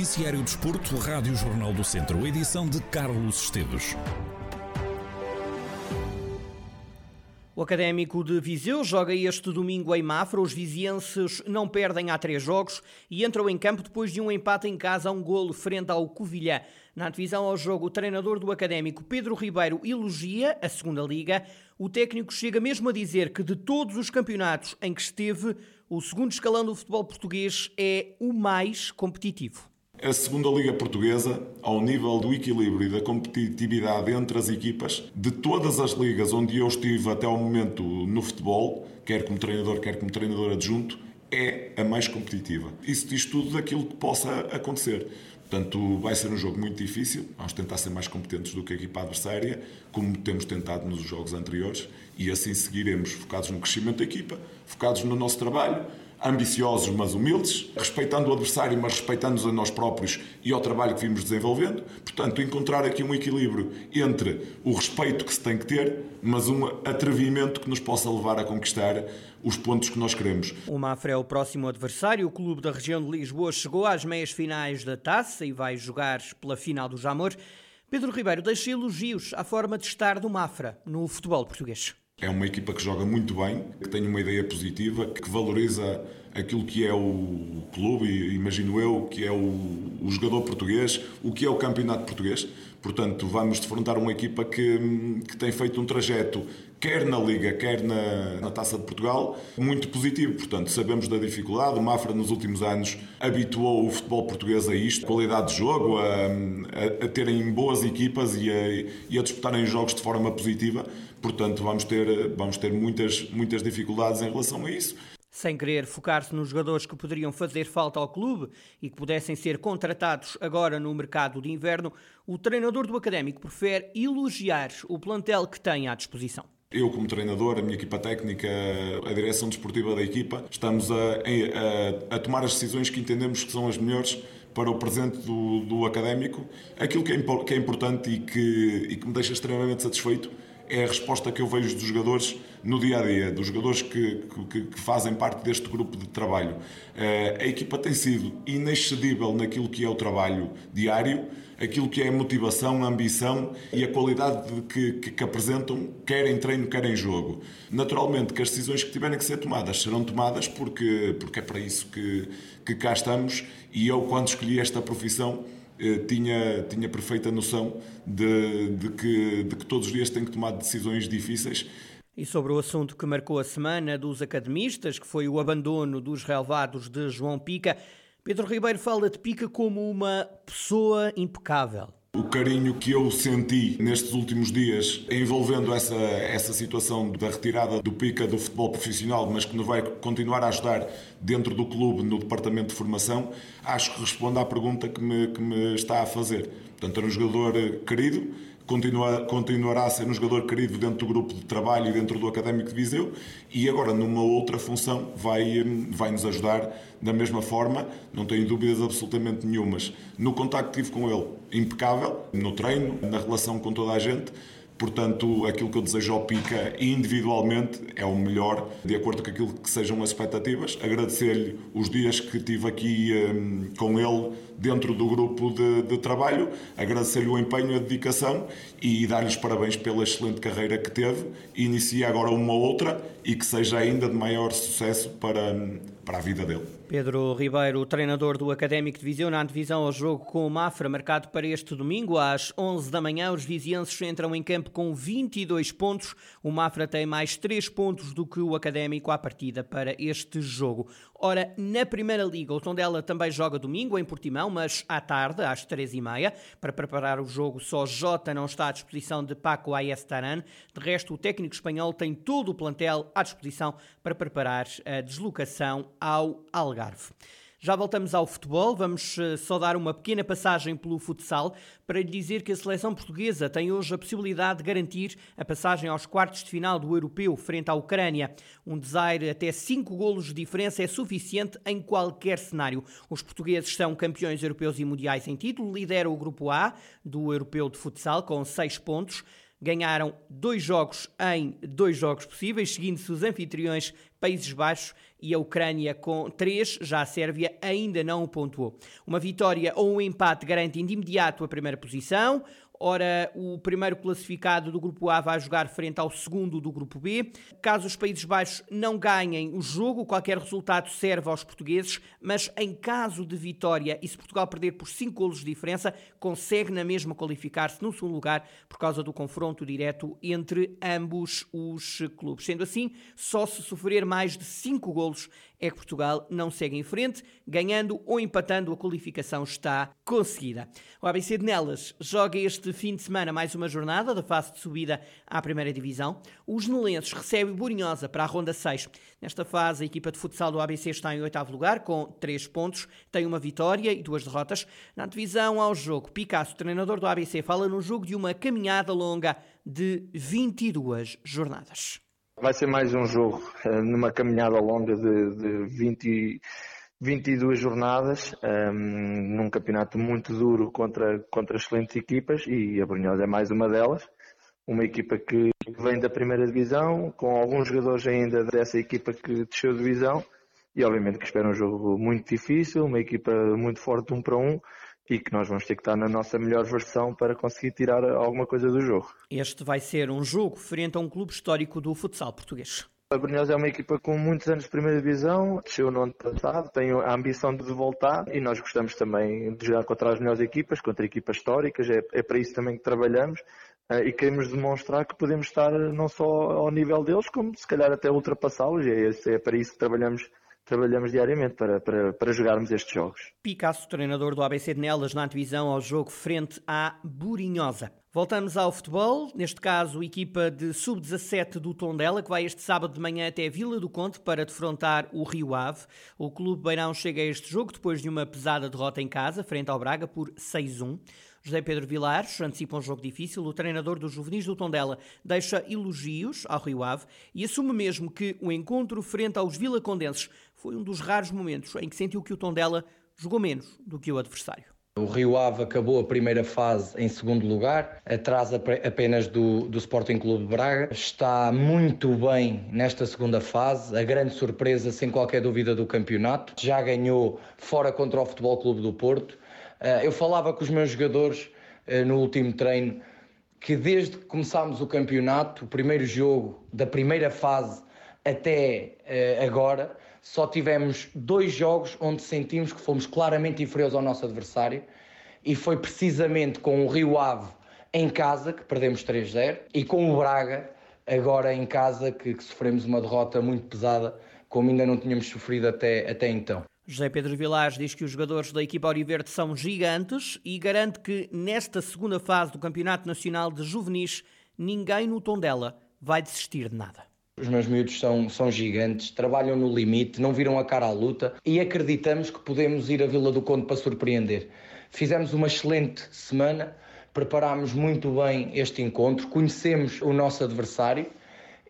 Noticiário Desporto, Rádio Jornal do Centro, edição de Carlos Esteves. O Académico de Viseu joga este domingo em Mafra. Os vizienses não perdem há três jogos e entram em campo depois de um empate em casa a um golo frente ao Covilhã. Na divisão ao jogo, o treinador do Académico, Pedro Ribeiro, elogia a segunda liga. O técnico chega mesmo a dizer que de todos os campeonatos em que esteve, o segundo escalão do futebol português é o mais competitivo. A segunda Liga Portuguesa, ao nível do equilíbrio e da competitividade entre as equipas, de todas as ligas onde eu estive até ao momento no futebol, quer como treinador, quer como treinador adjunto, é a mais competitiva. Isso diz tudo daquilo que possa acontecer. Portanto, vai ser um jogo muito difícil. Vamos tentar ser mais competentes do que a equipa adversária, como temos tentado nos jogos anteriores, e assim seguiremos focados no crescimento da equipa, focados no nosso trabalho, ambiciosos mas humildes, respeitando o adversário, mas respeitando-nos a nós próprios e ao trabalho que vimos desenvolvendo. Portanto, encontrar aqui um equilíbrio entre o respeito que se tem que ter, mas um atrevimento que nos possa levar a conquistar os pontos que nós queremos. O Mafra é o próximo adversário. O clube da região de Lisboa chegou às meias finais da taça e vai jogar pela final do Jamor. Pedro Ribeiro deixa elogios à forma de estar do Mafra no futebol português. É uma equipa que joga muito bem, que tem uma ideia positiva, que valoriza aquilo que é o clube, imagino eu, que é o, o jogador português, o que é o campeonato português. Portanto, vamos defrontar uma equipa que, que tem feito um trajeto, quer na Liga, quer na, na Taça de Portugal, muito positivo. Portanto, sabemos da dificuldade. O Mafra, nos últimos anos, habituou o futebol português a isto, qualidade de jogo, a, a, a terem boas equipas e a, e a disputarem jogos de forma positiva. Portanto, vamos ter, vamos ter muitas, muitas dificuldades em relação a isso. Sem querer focar-se nos jogadores que poderiam fazer falta ao clube e que pudessem ser contratados agora no mercado de inverno, o treinador do Académico prefere elogiar o plantel que tem à disposição. Eu, como treinador, a minha equipa técnica, a direção desportiva da equipa, estamos a, a, a, tomar as decisões que entendemos que são as melhores para o presente do, do académico. Aquilo que é, que é importante e que, e que me deixa extremamente satisfeito é a resposta que eu vejo dos jogadores no dia a dia, dos jogadores que, que, que fazem parte deste grupo de trabalho. Eh, a equipa tem sido inexcedível naquilo que é o trabalho diário, aquilo que é a motivação, a ambição e a qualidade que, que, apresentam, quer em treino, quer em jogo. Naturalmente que as decisões que tiverem que ser tomadas serão tomadas porque, porque é para isso que, que cá estamos e eu, quando escolhi esta profissão, tinha, tinha perfeita noção de, de, que, de que todos os dias tem que tomar decisões difíceis. E sobre o assunto que marcou a semana dos academistas, que foi o abandono dos relevados de João Pica, Pedro Ribeiro fala de Pica como uma pessoa impecável. O carinho que eu senti nestes últimos dias envolvendo essa, essa situação da retirada do pica do futebol profissional, mas que nos vai continuar a ajudar dentro do clube no departamento de formação, acho que responde à pergunta que me, que me está a fazer. Portanto, era um jogador querido, continua, continuará a ser um jogador querido dentro do grupo de trabalho e dentro do Académico de Viseu e agora numa outra função vai, vai nos ajudar da mesma forma, não tenho dúvidas absolutamente nenhumas. No contacto que tive com ele, impecável, no treino, na relação com toda a gente, Portanto, aquilo que eu desejo ao Pica individualmente é o melhor, de acordo com aquilo que sejam as expectativas. Agradecer-lhe os dias que tive aqui um, com ele dentro do grupo de, de trabalho, agradecer-lhe o empenho, a dedicação e dar-lhes parabéns pela excelente carreira que teve. Inicia agora uma outra e que seja ainda de maior sucesso para, hum, para a vida dele. Pedro Ribeiro, treinador do Académico de Viseu, na divisão ao jogo com o Mafra, marcado para este domingo às 11 da manhã. Os vizienses entram em campo com 22 pontos. O Mafra tem mais 3 pontos do que o Académico à partida para este jogo. Ora, na Primeira Liga, o Tondela também joga domingo em Portimão, mas à tarde, às 3h30. Para preparar o jogo, só Jota não está à disposição de Paco Ayestaran. De resto, o técnico espanhol tem todo o plantel à disposição para preparar a deslocação ao Algarve. Já voltamos ao futebol, vamos eh, só dar uma pequena passagem pelo futsal para lhe dizer que a seleção portuguesa tem hoje a possibilidade de garantir a passagem aos quartos de final do Europeu frente à Ucrânia. Um desaire até 5 golos de diferença é suficiente em qualquer cenário. Os portugueses são campeões europeus e mundiais em título, lideram o grupo A do Europeu de Futsal com 6 pontos. ganharam dois jogos em dois jogos possíveis, seguindo-se os anfitriões Países Baixos e a Ucrânia com três, já a Sérvia ainda não pontuou. Uma vitória ou um empate garante de imediato a primeira posição, Ora, o primeiro classificado do grupo A vai jogar frente ao segundo do grupo B. Caso os Países Baixos não ganhem o jogo, qualquer resultado serve aos portugueses, mas em caso de vitória e se Portugal perder por 5 golos de diferença, consegue na mesma qualificar-se no segundo lugar por causa do confronto direto entre ambos os clubes. Sendo assim, só se sofrer mais de 5 golos é que Portugal não segue em frente, ganhando ou empatando, a qualificação está conseguida. O ABC de Nelas joga este fim de semana mais uma jornada da fase de subida à primeira divisão. Os nelenses recebem Borinhosa para a ronda 6. Nesta fase, a equipa de futsal do ABC está em oitavo lugar, com 3 pontos, tem uma vitória e duas derrotas. Na divisão ao jogo, Picasso, treinador do ABC, fala no jogo de uma caminhada longa de 22 jornadas. Vai ser mais um jogo eh, numa caminhada longa de, de 20, 22 jornadas, um, ehm, num campeonato muito duro contra, contra excelentes equipas e a Brunhosa é mais uma delas. Uma equipa que vem da primeira divisão, com alguns jogadores ainda dessa equipa que desceu de divisão e obviamente que espera um jogo muito difícil, uma equipa muito forte um para um e que nós vamos ter que estar na nossa melhor versão para conseguir tirar alguma coisa do jogo. Este vai ser um jogo frente a um clube histórico do futsal português. A Brunhosa é uma equipa com muitos anos de primeira divisão, desceu no ano passado, tem a ambição de voltar e nós gostamos também de jogar contra as melhores equipas, contra equipas históricas, é, é para isso também que trabalhamos uh, e queremos demonstrar que podemos estar não só ao nível deles, como se calhar até ultrapassá-los, é, é para isso que trabalhamos trabalhamos diariamente para, para, para jogarmos estes jogos. Picasso, treinador do ABC de Nelas, na divisão ao jogo frente à Burinhosa. Voltamos ao futebol, neste caso, a equipa de sub-17 do Tondela, que vai este sábado de manhã até Vila do Conde para defrontar o Rio Ave. O Clube Beirão chega a este jogo depois de uma pesada derrota em casa, frente ao Braga, por 6-1. José Pedro Vilares antecipa um jogo difícil. O treinador dos juvenis do Tondela deixa elogios ao Rio Ave e assume mesmo que o encontro frente aos vilacondenses foi um dos raros momentos em que sentiu que o Tondela jogou menos do que o adversário. O Rio Ave acabou a primeira fase em segundo lugar, atrás apenas do, do Sporting Clube de Braga. Está muito bem nesta segunda fase, a grande surpresa, sem qualquer dúvida, do campeonato. Já ganhou fora contra o Futebol Clube do Porto. Eh, eu falava com os meus jogadores eh, no último treino que desde que começámos o campeonato, o primeiro jogo da primeira fase até eh, agora, só tivemos dois jogos onde sentimos que fomos claramente inferiores ao nosso adversário e foi precisamente com o Rio Ave em casa, que perdemos 3-0, e com o Braga, agora em casa, que, que, sofremos uma derrota muito pesada, como ainda não tínhamos sofrido até, até então. José Pedro Vilares diz que os jogadores da equipa Auriverde são gigantes e garante que nesta segunda fase do Campeonato Nacional de Juvenis ninguém no tom dela vai desistir de nada. Os meus miúdos são, são gigantes, trabalham no limite, não viram a cara à luta e acreditamos que podemos ir à Vila do Conde para surpreender. Fizemos uma excelente semana, preparámos muito bem este encontro, conhecemos o nosso adversário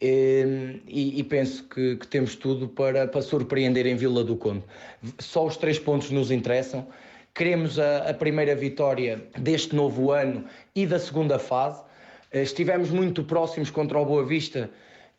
e, e, penso que, que, temos tudo para, para surpreender em Vila do Conde. Só os três pontos nos interessam. Queremos a, a primeira vitória deste novo ano e da segunda fase. Estivemos muito próximos contra o Boa Vista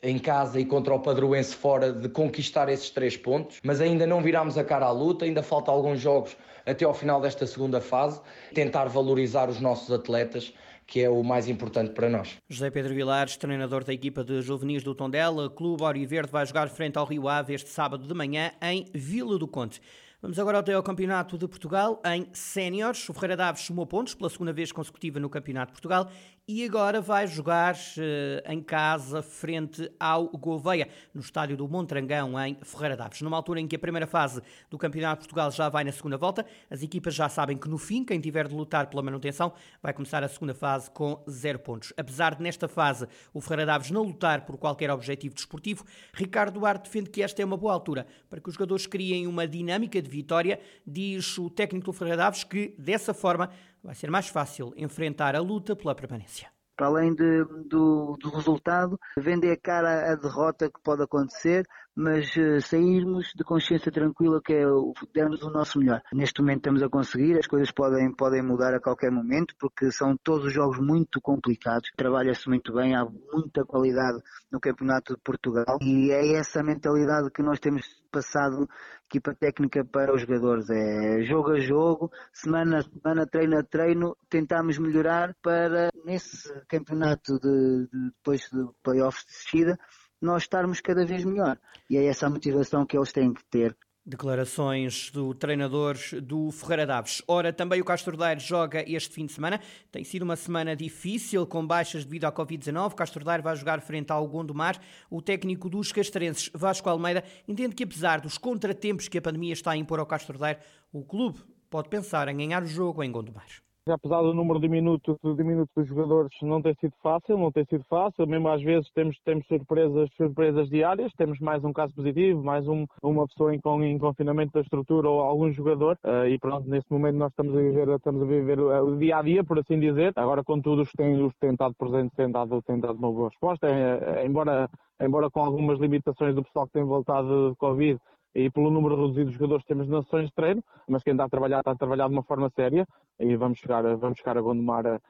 em casa e contra o Padroense fora de conquistar esses três pontos, mas ainda não virámos a cara à luta, ainda falta alguns jogos até ao final desta segunda fase, tentar valorizar os nossos atletas que é o mais importante para nós. José Pedro Vilares, treinador da equipa de juvenis do Tondela, Clube Auriverde vai jogar frente ao Rio Ave este sábado de manhã em Vila do Conde. Vamos agora até ao Campeonato de Portugal em Séniores. O Ferreira Daves sumou pontos pela segunda vez consecutiva no Campeonato de Portugal e agora vai jogar uh, em casa frente ao Gouveia, no estádio do Montrangão, em Ferreira Daves. Numa altura em que a primeira fase do Campeonato de Portugal já vai na segunda volta, as equipas já sabem que no fim, quem tiver de lutar pela manutenção vai começar a segunda fase com zero pontos. Apesar de nesta fase o Ferreira Daves não lutar por qualquer objetivo desportivo, Ricardo Duarte defende que esta é uma boa altura para que os jogadores criem uma dinâmica de vitória, diz o técnico do Ferreira Daves que dessa forma vai ser mais fácil enfrentar a luta pela permanência. Para além de, do, do, resultado, vender cara a derrota que pode acontecer, mas uh, sairmos de consciência tranquila que é o, dermos o nosso melhor. Neste momento estamos a conseguir, as coisas podem, podem mudar a qualquer momento, porque são todos os jogos muito complicados, trabalha-se muito bem, há muita qualidade no Campeonato de Portugal e é essa mentalidade que nós temos passado equipa técnica para os jogadores. É jogo a jogo, semana a semana, treino a treino, tentamos melhorar para nesse campeonato de, de depois de playoffs de descida nós estarmos cada vez melhor. E é essa a motivação que eles têm que ter. Declarações do treinador do Ferreira Daves. Ora, também o Castro Daire joga este fim de semana. Tem sido uma semana difícil, com baixas devido à Covid-19. Castro Daire vai jogar frente ao Gondomar. O técnico dos castrenses, Vasco Almeida, entende que apesar dos contratempos que a pandemia está a impor ao Castro Daire, o clube pode pensar em ganhar o jogo em Gondomar apesar do número de minutos, de minutos dos jogadores não tem sido fácil, não tem sido fácil, mesmo às vezes temos, temos surpresas, surpresas diárias, temos mais um caso positivo, mais um, uma pessoa em, em confinamento da estrutura ou algum jogador, uh, e pronto, neste momento nós estamos a viver, estamos a viver o dia a dia, por assim dizer. Agora, contudo, os têm, os têm estado presentes têm dado, têm dado uma boa resposta, é, é, embora, embora com algumas limitações do pessoal que tem voltado de Covid, e pelo número reduzido de jogadores que temos nas sessões de treino, mas quem está a trabalhar está a trabalhar de uma forma séria e vamos chegar, vamos chegar a Gondomar ah,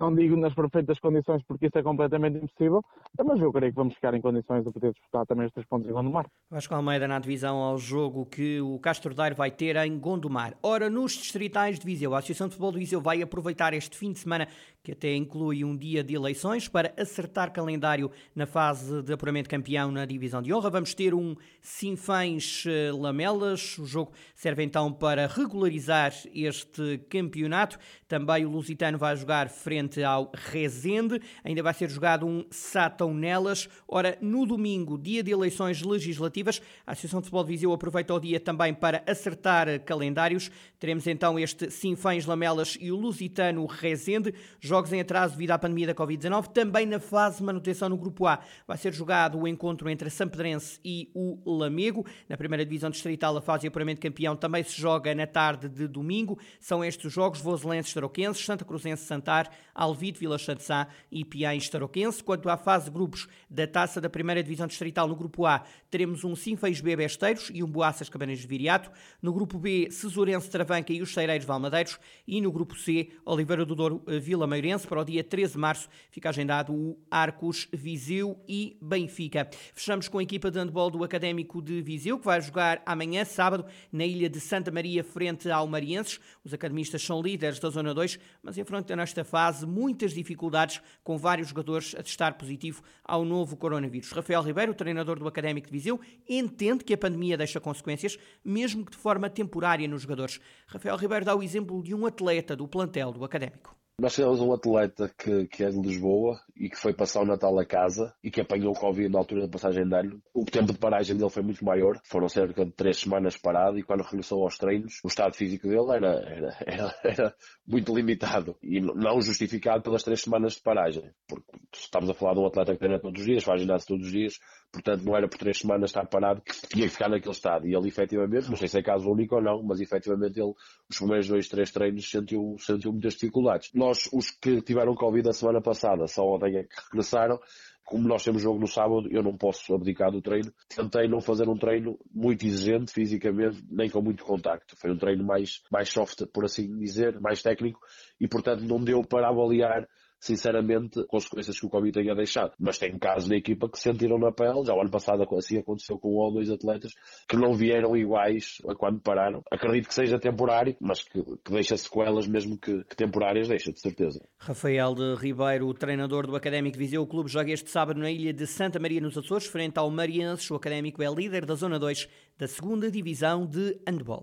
não digo nas perfeitas condições porque isso é completamente impossível, mas eu creio que vamos ficar em condições de poder disputar também estes pontos em Gondomar. Vasco Almeida na divisão ao jogo que o Castro Daire vai ter em Gondomar. Ora, nos distritais de Viseu, a Associação de Futebol de Viseu vai aproveitar este fim de semana, que até inclui um dia de eleições, para acertar calendário na fase de apuramento campeão na divisão de honra. Vamos ter um Sinfãs eh, o jogo serve então para regularizar este campeonato. Também o Lusitano vai jogar frente ao Rezende. Ainda vai ser jogado um Satão Nelas. Ora, no domingo, dia de eleições legislativas, a Associação de Futebol de Viseu aproveita o dia também para acertar calendários. Teremos então este Sinfãs Lamelas e o Lusitano Rezende. Jogos em atraso devido à pandemia da Covid-19. Também na fase de manutenção no Grupo A vai ser jogado o encontro entre Sampedrense e o Lamego. Na primeira divisão distrital, a fase de apuramento campeão também se joga na tarde de domingo. São estes os jogos voselenses taroquenses, Santa Cruzense Santar, Alvito, Vila Santissá e Piães Tarouquense. Quanto à fase de grupos da Taça da Primeira Divisão Distrital, no Grupo A, teremos um Sinfãs B Besteiros e um Boaças Cabanas de Viriato. No Grupo B, Cesurense Travanca e os Cheireiros Valmadeiros. E no Grupo C, Oliveira do Douro eh, Vila Meirense. Para o dia 13 de março fica agendado o Arcos, Viseu e Benfica. Fechamos com a equipa de handball do Académico de Viseu, que vai jogar amanhã, sábado, na ilha de Santa Maria, frente ao Marienses. Os academistas são líderes da Zona 2, mas enfrentam nesta fase muitas dificuldades, com vários jogadores a testar positivo ao novo coronavírus. Rafael Ribeiro, treinador do Académico de Viseu, entende que a pandemia deixa consequências, mesmo que de forma temporária nos jogadores. Rafael Ribeiro dá o exemplo de um atleta do plantel do Académico. Nós temos um atleta que, que é de Lisboa e que foi passar o Natal a casa e que apanhou o Covid na altura da passagem de ano. O tempo de paragem dele foi muito maior, foram cerca de três semanas parado e quando regressou aos treinos, o estado físico dele era, era, era, era muito limitado e não justificado pelas três semanas de paragem. Porque estamos a falar de um atleta que treina todos os dias, faz ginásio todos os dias, portanto não era por três semanas estar parado que tinha que ficar naquele estado. E ele efetivamente, não sei se é caso único ou não, mas efetivamente ele, os primeiros dois, três treinos sentiu, sentiu muitas dificuldades. Nós, os que tiveram Covid a semana passada, só ontem é que regressaram, como nós temos jogo no sábado, eu não posso abdicar do treino. Tentei não fazer um treino muito exigente fisicamente, nem com muito contacto. Foi um treino mais, mais soft, por assim dizer, mais técnico, e portanto não deu para avaliar sinceramente, consequências que o Covid tenha deixado. Mas tem casos na equipa que sentiram na pele, já o ano passado assim aconteceu com um ou dois atletas, que não vieram iguais a quando pararam. Acredito que seja temporário, mas que, que deixa sequelas mesmo que, que, temporárias, deixa, de certeza. Rafael de Ribeiro, treinador do Académico Viseu, o clube joga este sábado na ilha de Santa Maria nos Açores, frente ao Marienses. O Académico é líder da Zona 2 da segunda Divisão de Handball.